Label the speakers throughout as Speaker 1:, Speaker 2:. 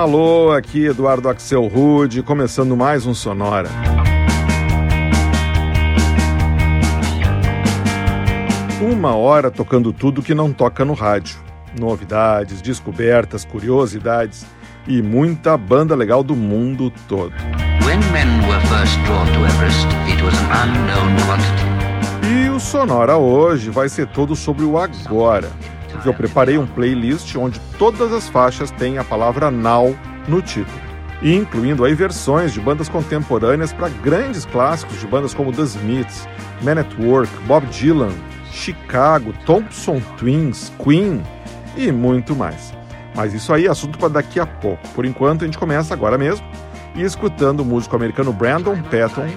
Speaker 1: Alô, aqui Eduardo Axel Rude, começando mais um Sonora. Uma hora tocando tudo que não toca no rádio. Novidades, descobertas, curiosidades e muita banda legal do mundo todo. E o Sonora hoje vai ser todo sobre o agora
Speaker 2: porque eu preparei um
Speaker 1: playlist onde todas as faixas têm a palavra now no título, incluindo aí versões de bandas contemporâneas para grandes clássicos de bandas como The Smiths, Man at Work, Bob Dylan, Chicago, Thompson Twins, Queen e muito mais. Mas isso aí é assunto para daqui a pouco. Por enquanto, a gente começa agora mesmo e escutando o músico americano Brandon Patton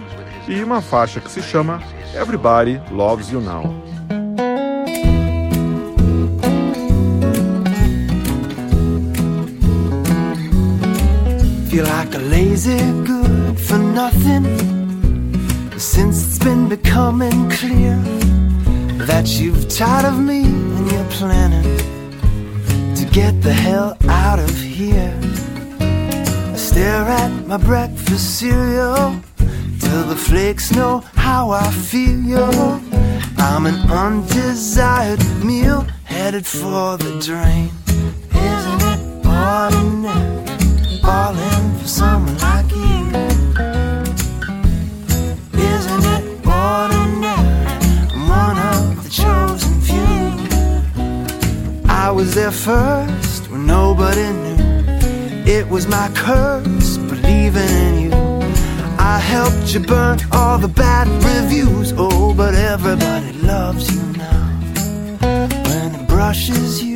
Speaker 2: e uma faixa que se chama Everybody
Speaker 1: Loves You Now.
Speaker 3: Feel like a lazy good for nothing. Since it's been becoming clear That you've tired of me and you're planning To get the hell out of here. I stare at my breakfast cereal Till the flakes know how I feel. I'm an undesired meal Headed for the drain. Isn't it ordinary? Falling for someone like you. Isn't it ordinary? I'm one of the chosen few. I was there first when nobody knew. It was my curse believing in you. I helped you burn all the bad reviews. Oh, but everybody loves you now. When it brushes you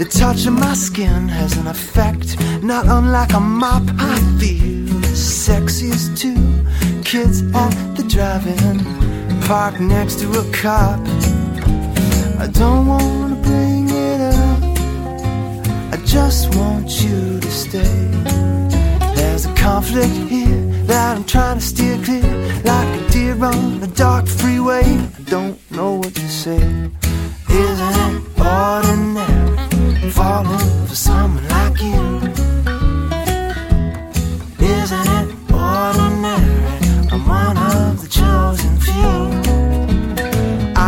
Speaker 3: the touch of my skin has an effect not unlike a mop. I feel sexy as two kids at the drive-in, parked next to a cop. I don't wanna bring it up. I just want you to stay. There's a conflict here that I'm trying to steer clear, like a deer on a dark freeway. I don't know what to say. Isn't it ordinary? Falling for someone like you. Isn't it ordinary? I'm one of the chosen few.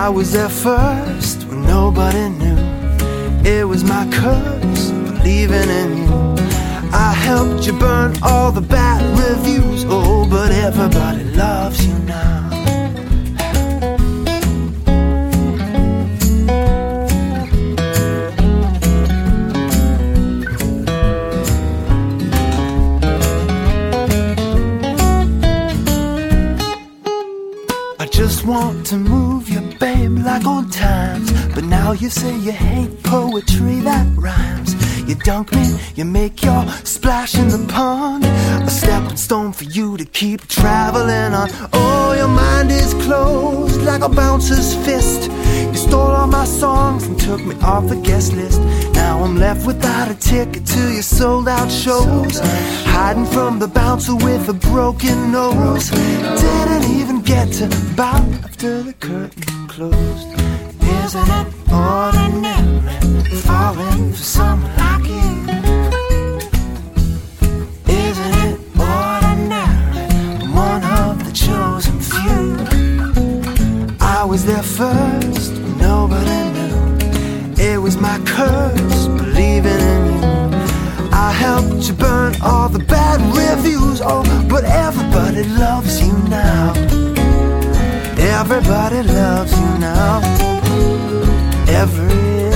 Speaker 3: I was there first when nobody knew. It was my curse believing in you. I helped you burn all the bad reviews. Oh, but everybody loves you now. You say you hate poetry that rhymes. You dunk me, you make your splash in the pond. A stepping stone for you to keep traveling on. Oh, your mind is closed like a bouncer's fist. You stole all my songs and took me off the guest list. Now I'm left without a ticket to your sold out shows. Hiding from the bouncer with a broken nose. Didn't even get to bow after the curtain closed. Isn't ordinary falling for someone like you? Isn't it ordinary? One of the chosen few. I was there first, nobody knew. It was my curse, believing in you. I helped you burn all the bad reviews. Oh, but everybody loves you now. Everybody loves you now. Everybody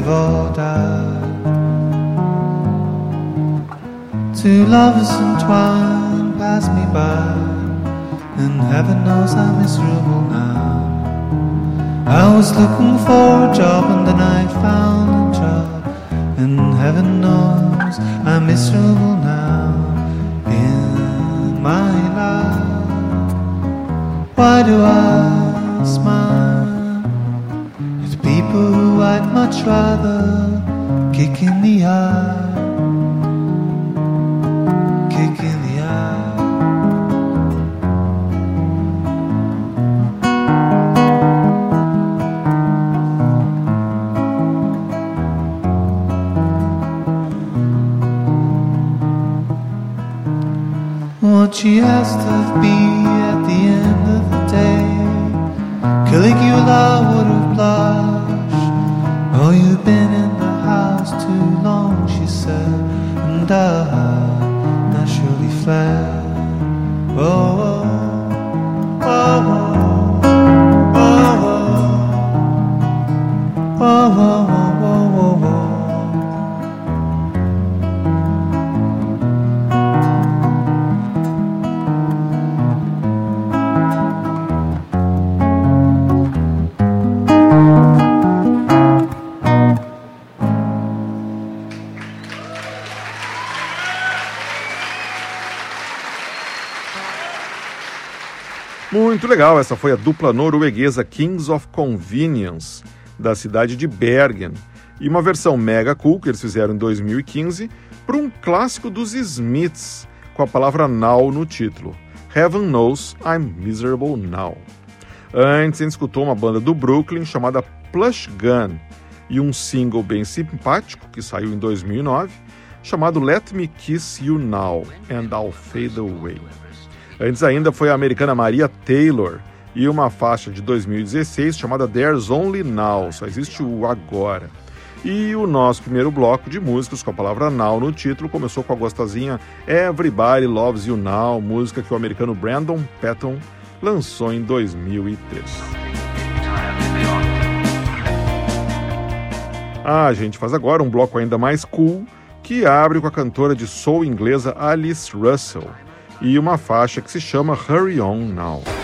Speaker 4: live. Two lovers entwined pass me by, and heaven knows I'm miserable now. I was looking for a job, and then I found a job, and heaven knows I'm miserable now in my life. Why do I smile? people who I'd much rather kick in the eye. Kick in the eye. What she asked of me at the end of the day, Caligula been in the house too long, she said, and I naturally fled.
Speaker 1: Muito legal, essa foi a dupla norueguesa Kings of Convenience, da cidade de Bergen, e uma versão mega cool que eles fizeram em 2015 para um clássico dos Smiths, com a palavra now no título. Heaven Knows I'm Miserable Now. Antes, a gente escutou uma banda do Brooklyn chamada Plush Gun e um single bem simpático que saiu em 2009 chamado Let Me Kiss You Now and I'll Fade Away. Antes ainda foi a americana Maria Taylor e uma faixa de 2016 chamada There's Only Now, só existe o agora. E o nosso primeiro bloco de músicas com a palavra now no título começou com a gostosinha Everybody Loves You Now, música que o americano Brandon Patton lançou em 2003. Ah, a gente faz agora um bloco ainda mais cool que abre com a cantora de soul inglesa Alice Russell e uma faixa que se chama Hurry On Now.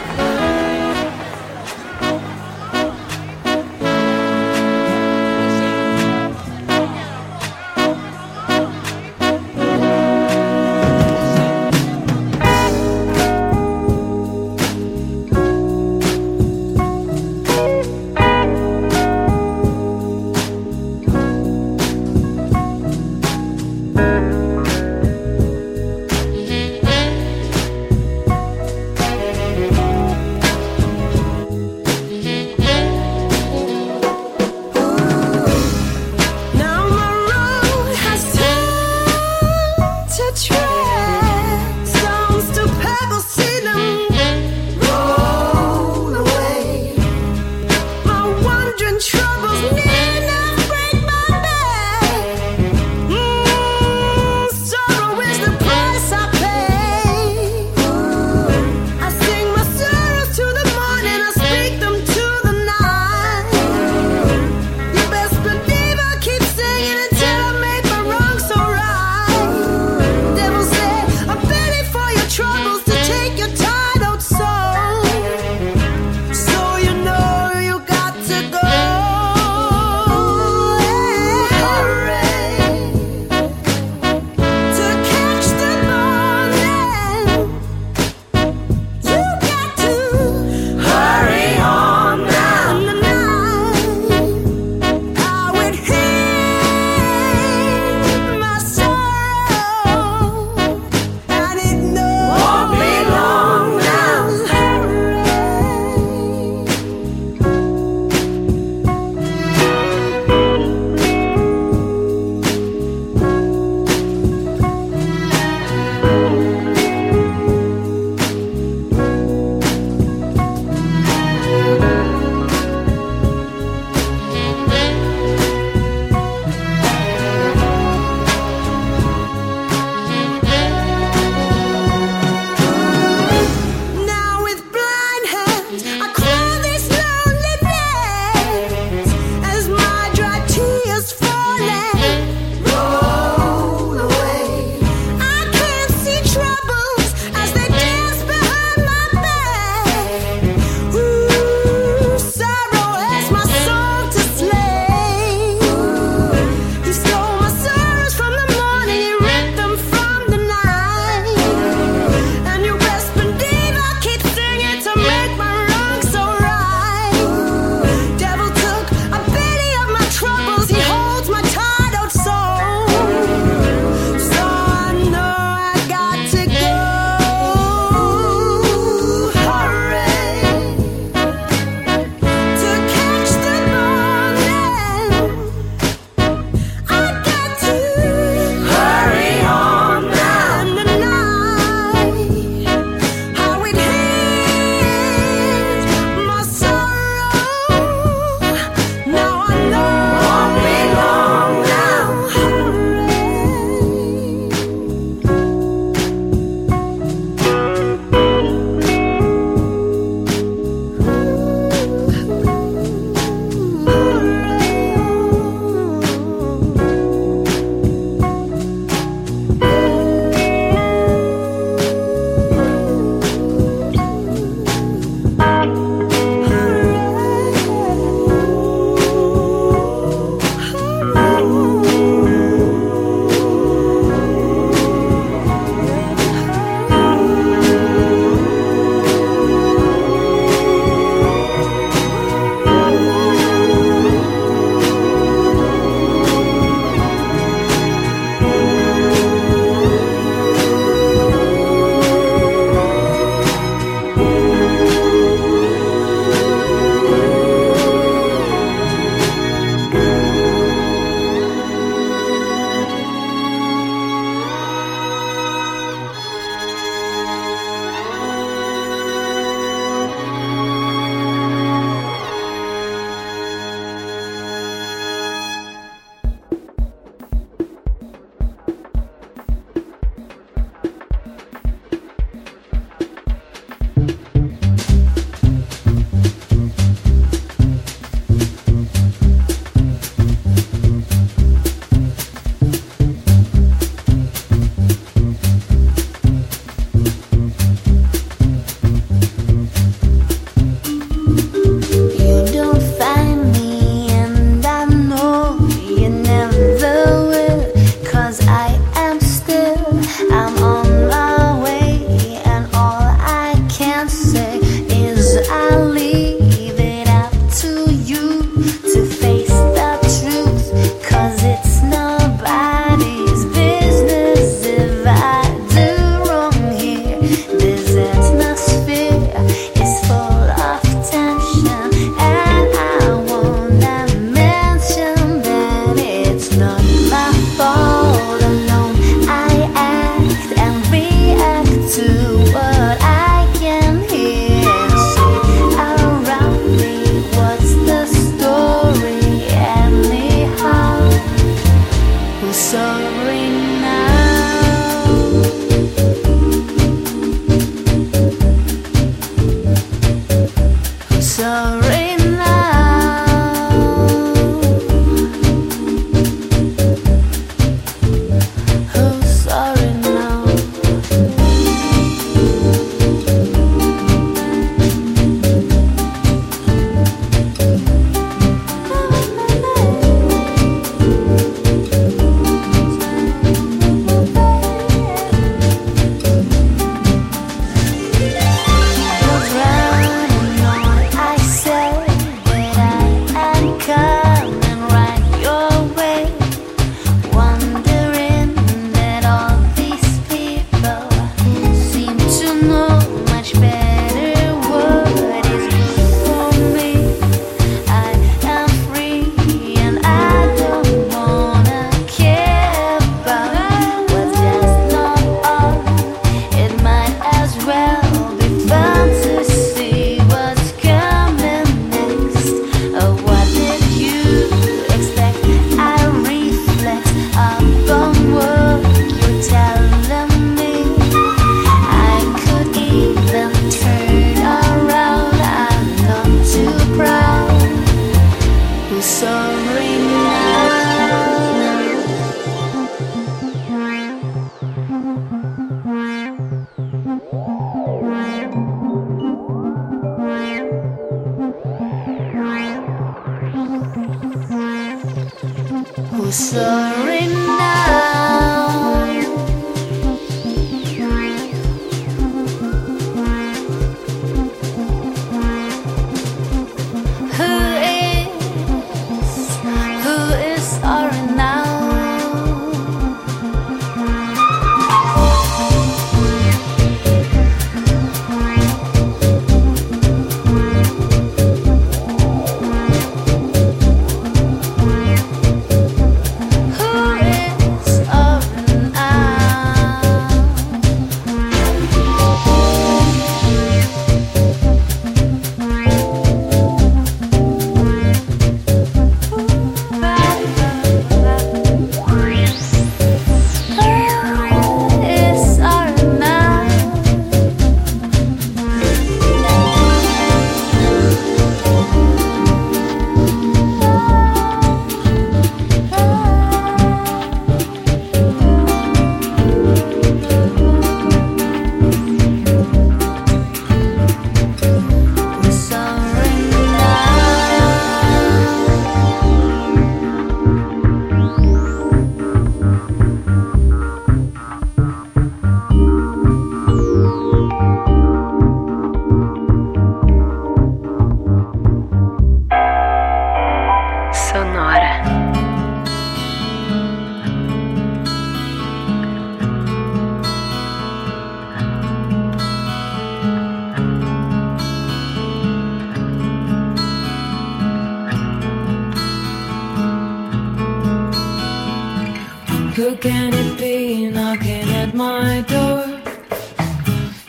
Speaker 5: Who can it be knocking at my door?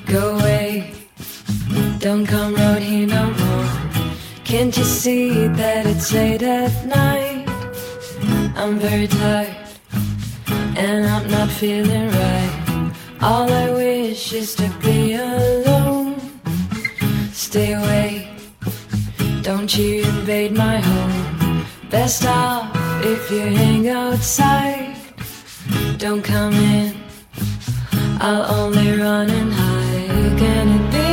Speaker 5: Go away, don't come round here no more. Can't you see that it's late at night? I'm very tired, and I'm not feeling right. All I wish is to be alone. Stay away, don't you invade my home. Best off if you hang outside don't come in. I'll only run and hide. Who can it be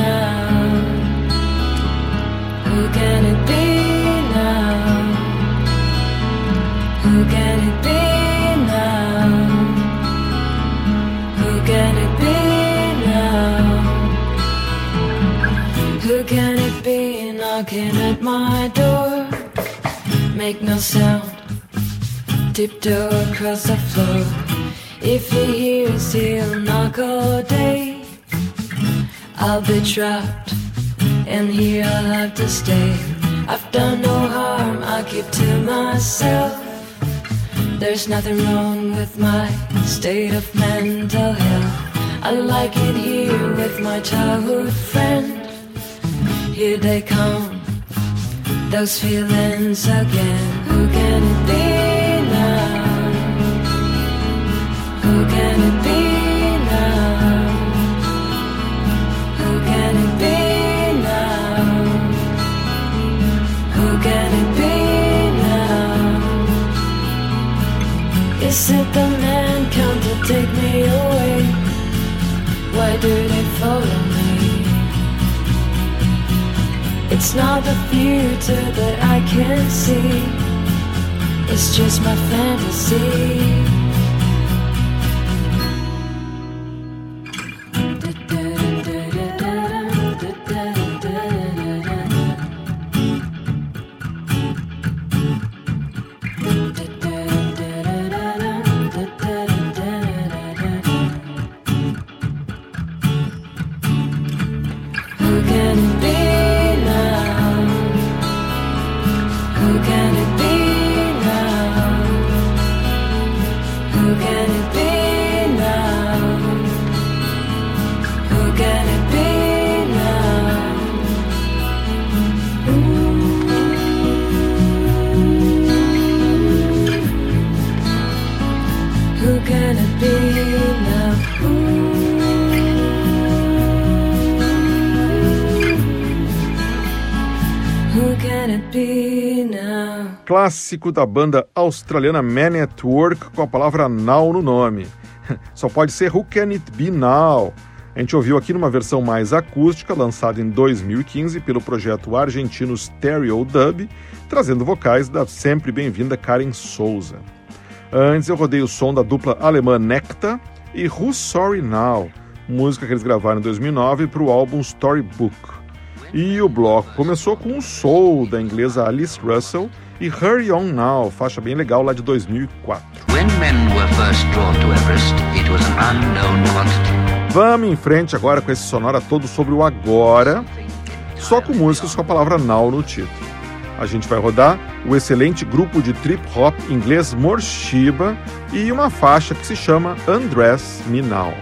Speaker 5: now? Who can it be now? Who can it be now? Who can it be now? Who can it be knocking at my door? Make no sound tiptoe across the floor. If he hears, he'll knock all day. I'll be trapped, and here I'll have to stay. I've done no harm, I keep to myself. There's nothing wrong with my state of mental health. I like it here with my childhood friend. Here they come, those feelings again. Who can it be? Is it the man come to take me away? Why follow me? It's not the future that I can see. It's just my fantasy.
Speaker 1: Clássico da banda australiana Man at Work com a palavra now no nome. Só pode ser Who Can It Be Now? A gente ouviu aqui numa versão mais acústica, lançada em 2015 pelo projeto argentino Stereo Dub, trazendo vocais da sempre bem-vinda Karen Souza. Antes eu rodei o som da dupla alemã Necta e Who's Sorry Now, música que eles gravaram em 2009 para o álbum Storybook. E o bloco começou com o soul da inglesa Alice Russell e Hurry On Now, faixa bem legal lá de 2004. Vamos em frente agora com esse sonora todo sobre o agora, só com músicas com a palavra now no título. A gente vai rodar o excelente grupo de trip hop inglês Morshiba e uma faixa que se chama Undress Me Now.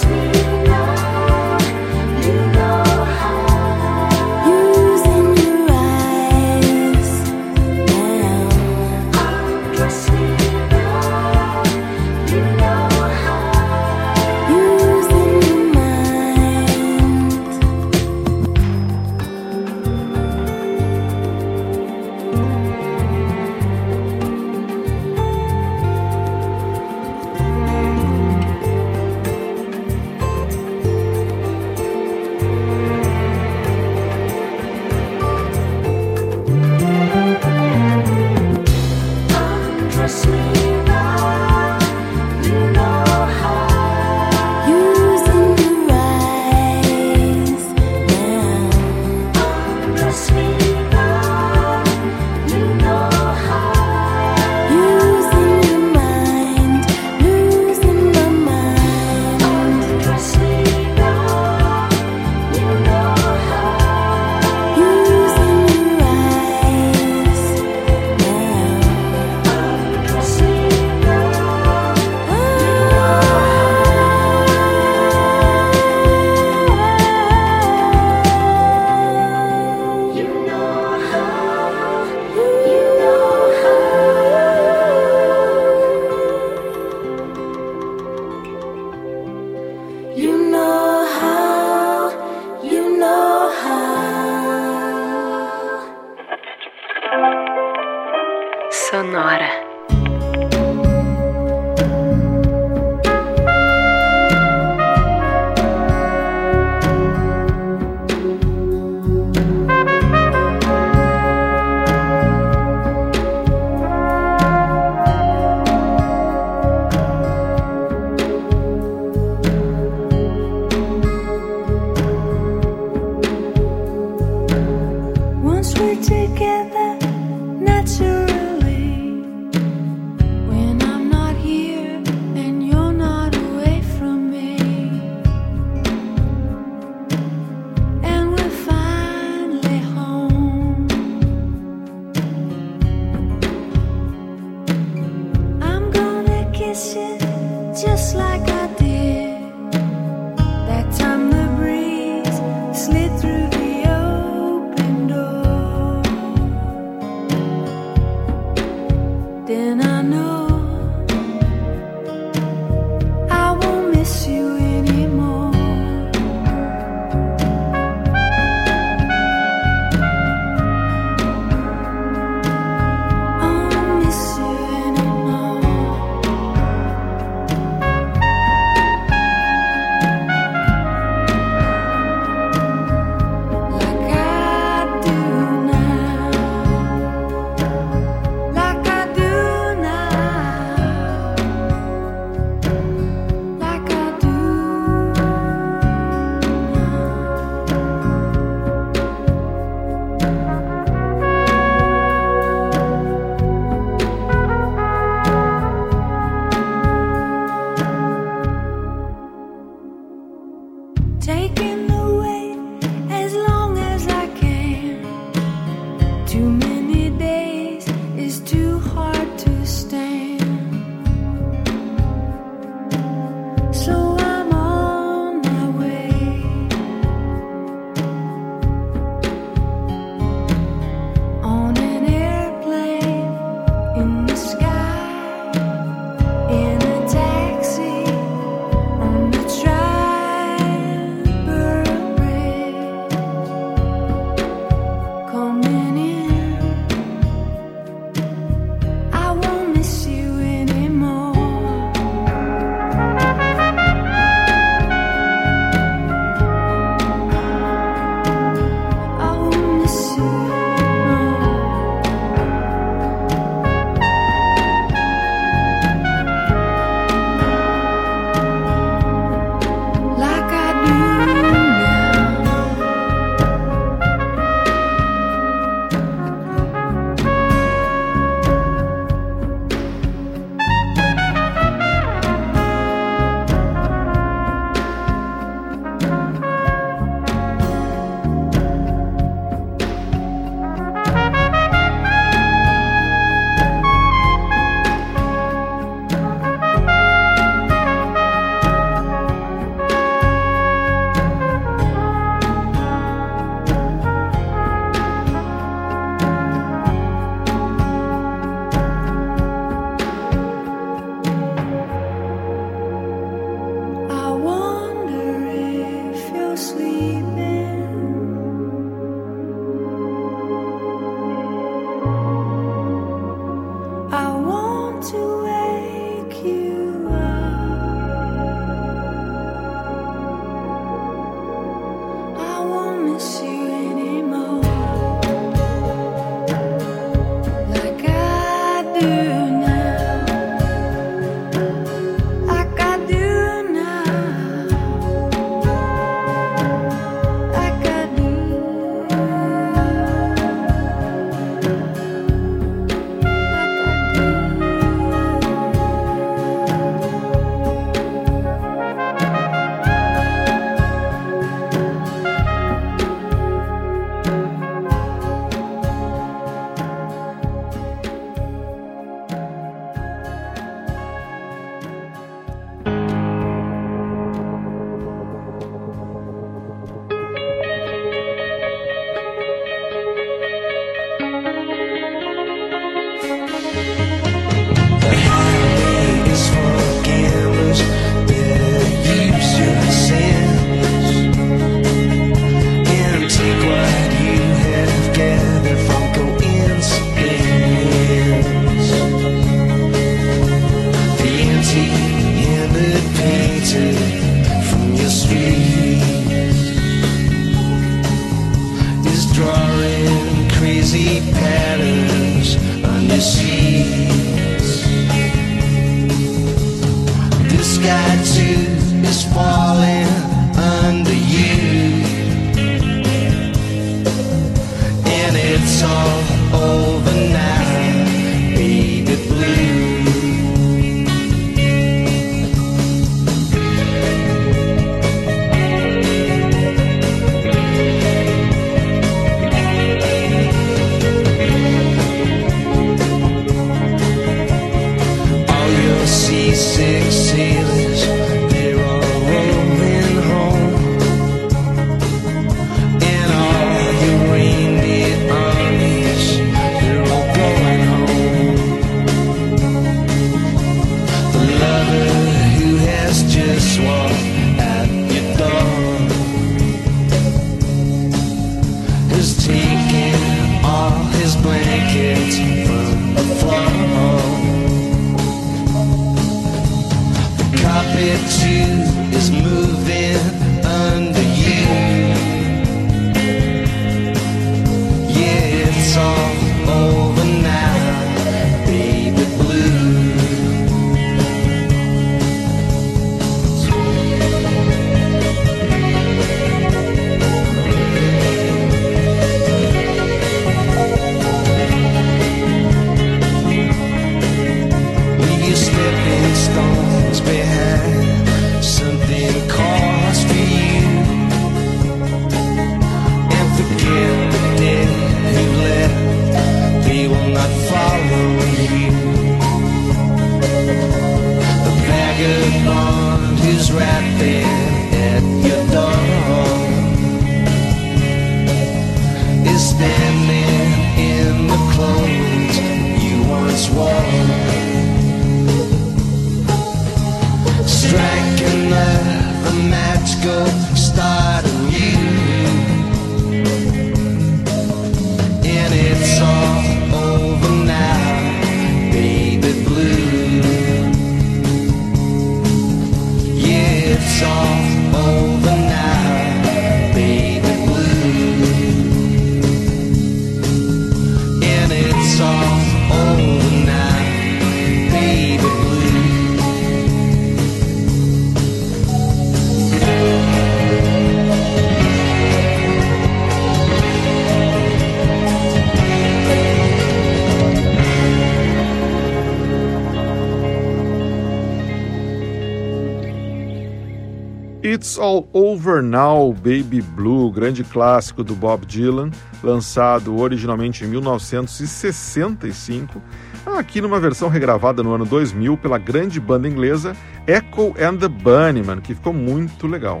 Speaker 1: It's All Over Now, Baby Blue, grande clássico do Bob Dylan, lançado originalmente em 1965, aqui numa versão regravada no ano 2000 pela grande banda inglesa Echo and the Bunnymen, que ficou muito legal.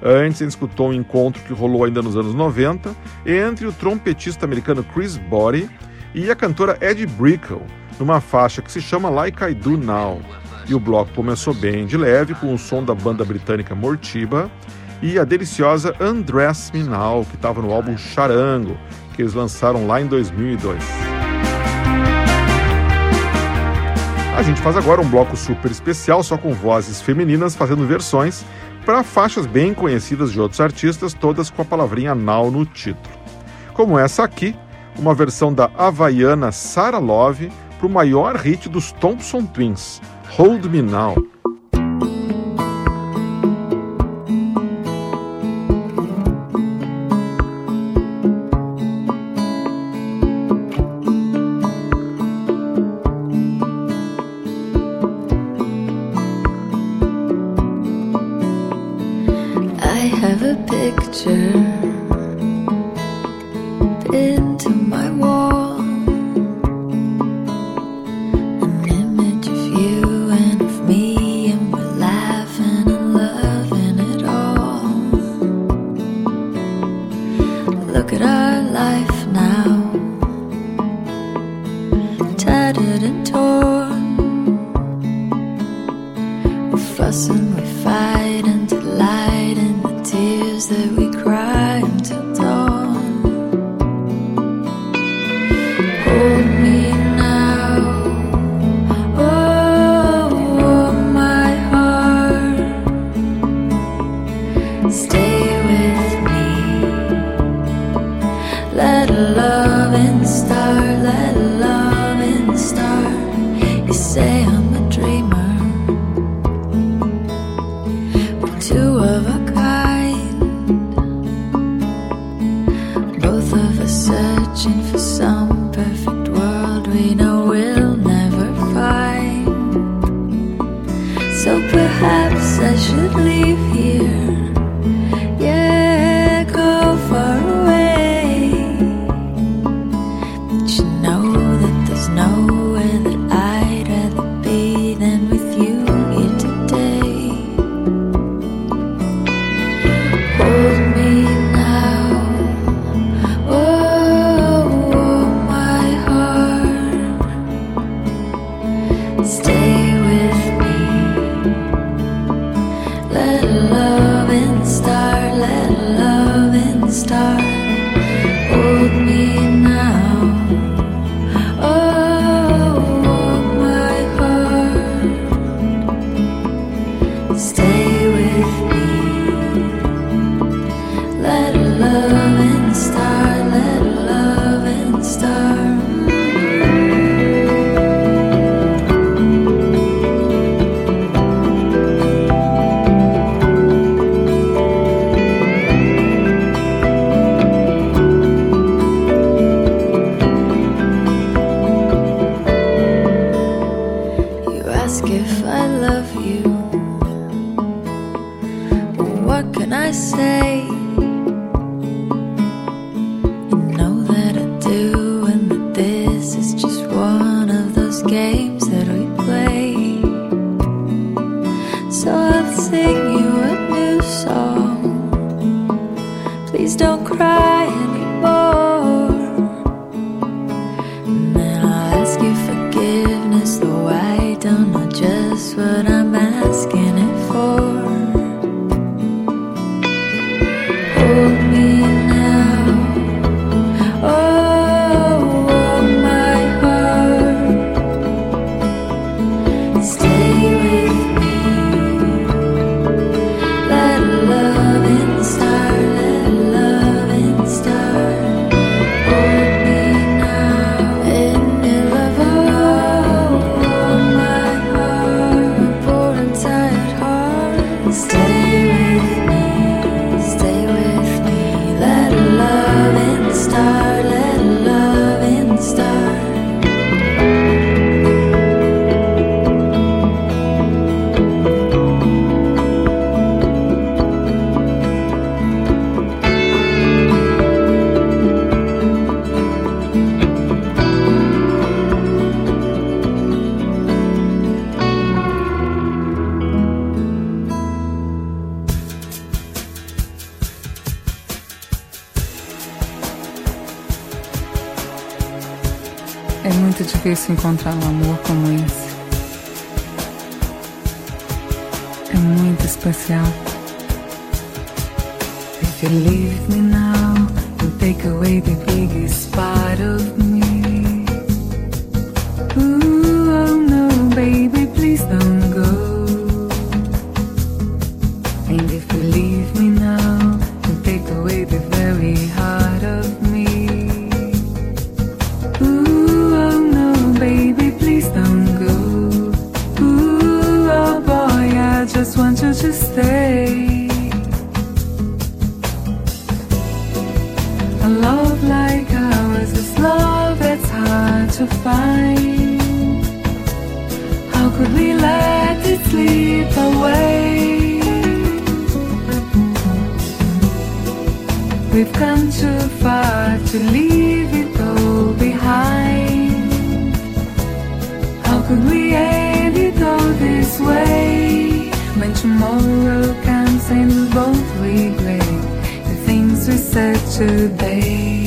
Speaker 1: Antes, gente escutou um encontro que rolou ainda nos anos 90 entre o trompetista americano Chris Body e a cantora Eddie Brickell, numa faixa que se chama Like I Do Now. E o bloco começou bem de leve com o som da banda britânica Mortiba e a deliciosa Undress Me Now, que estava no álbum Charango, que eles lançaram lá em 2002. A gente faz agora um bloco super especial só com vozes femininas fazendo versões para faixas bem conhecidas de outros artistas, todas com a palavrinha now no título. Como essa aqui, uma versão da havaiana Sarah Love para o maior hit dos Thompson Twins, Hold Me Now.
Speaker 6: É muito difícil encontrar um amor como esse. É muito especial. If you leave me now and take away the biggest part of me. Ooh, oh no, baby, please don't go. We've come too far to leave it all behind. How could we end it all this way? When tomorrow comes and we both regret the things we said today.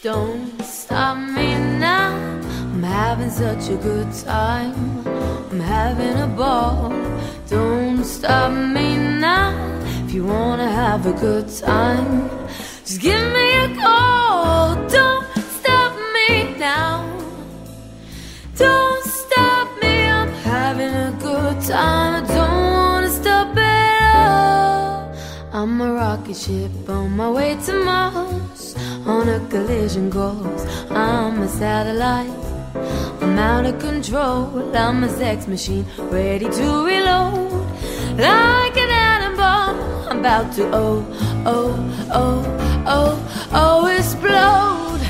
Speaker 7: Don't stop me now. I'm having such a good time. I'm having a ball. Don't stop me now. If you wanna have a good time, just give me a call. Don't stop me now. Don't stop me. I'm having a good time. I don't wanna stop at all. I'm a rocket ship on my way to Mars. On a collision course, I'm a satellite. I'm out of control. I'm a sex machine, ready to reload. Like an atom bomb, I'm about to oh, oh, oh, oh, oh, explode.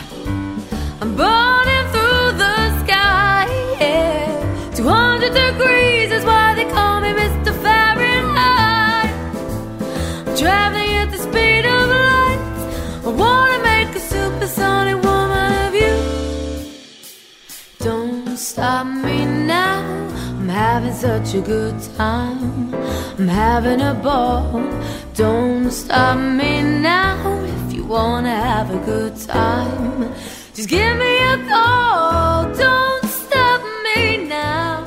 Speaker 7: I'm burning through the sky, yeah. 200 degrees is why they call me Mr. Fahrenheit. I'm traveling having such a good time. I'm having a ball. Don't stop me now. If you wanna have a good time, just give me a call. Don't stop me now.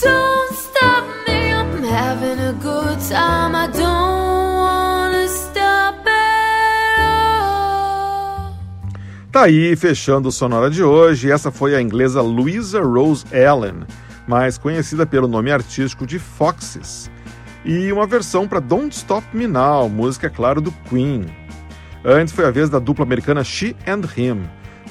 Speaker 7: Don't stop me. I'm having a good time. I don't wanna stop at all.
Speaker 1: Tá aí, fechando o Sonora de hoje, essa foi a inglesa Louisa Rose Allen, mais conhecida pelo nome artístico de Foxes, e uma versão para Don't Stop Me Now, música, claro, do Queen. Antes foi a vez da dupla americana She and Him,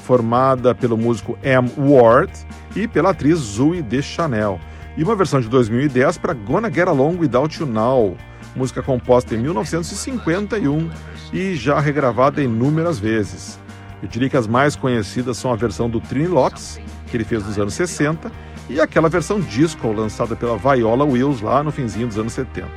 Speaker 1: formada pelo músico Am Ward e pela atriz Zoe Deschanel, e uma versão de 2010 para Gonna Get Along Without You Now, música composta em 1951 e já regravada inúmeras vezes. Eu diria que as mais conhecidas são a versão do Trini Lopes, que ele fez nos anos 60, e aquela versão disco lançada pela Viola Wills lá no finzinho dos anos 70.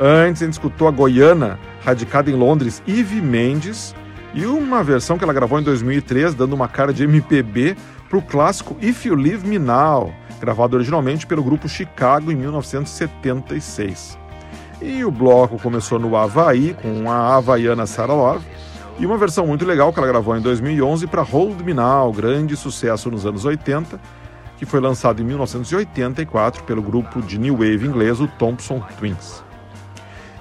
Speaker 1: Antes a gente escutou a goiana, radicada em Londres, Ivy Mendes, e uma versão que ela gravou em 2003, dando uma cara de MPB para o clássico If You Leave Me Now, gravado originalmente pelo grupo Chicago em 1976. E o bloco começou no Havaí, com a havaiana Sarah Love, e uma versão muito legal que ela gravou em 2011 para Hold Me Now, grande sucesso nos anos 80, que foi lançado em 1984 pelo grupo de New Wave inglês, o Thompson Twins.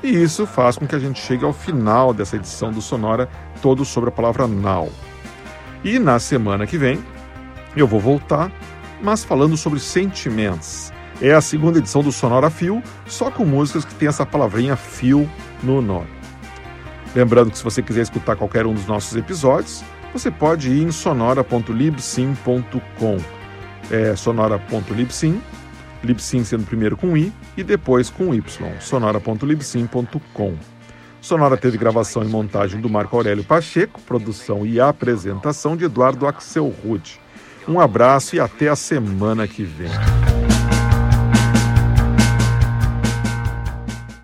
Speaker 1: E isso faz com que a gente chegue ao final dessa edição do Sonora, todo sobre a palavra now. E na semana que vem, eu vou voltar, mas falando sobre sentimentos. É a segunda edição do Sonora Fio, só com músicas que tem essa palavrinha fio no nome. Lembrando que se você quiser escutar qualquer um dos nossos episódios, você pode ir em sonora.libsim.com. É sonora.libsim, libsim sendo primeiro com i e depois com y, sonora.libsim.com. Sonora teve gravação e montagem do Marco Aurélio Pacheco, produção e apresentação de Eduardo Axel Rude. Um abraço e até a semana que vem.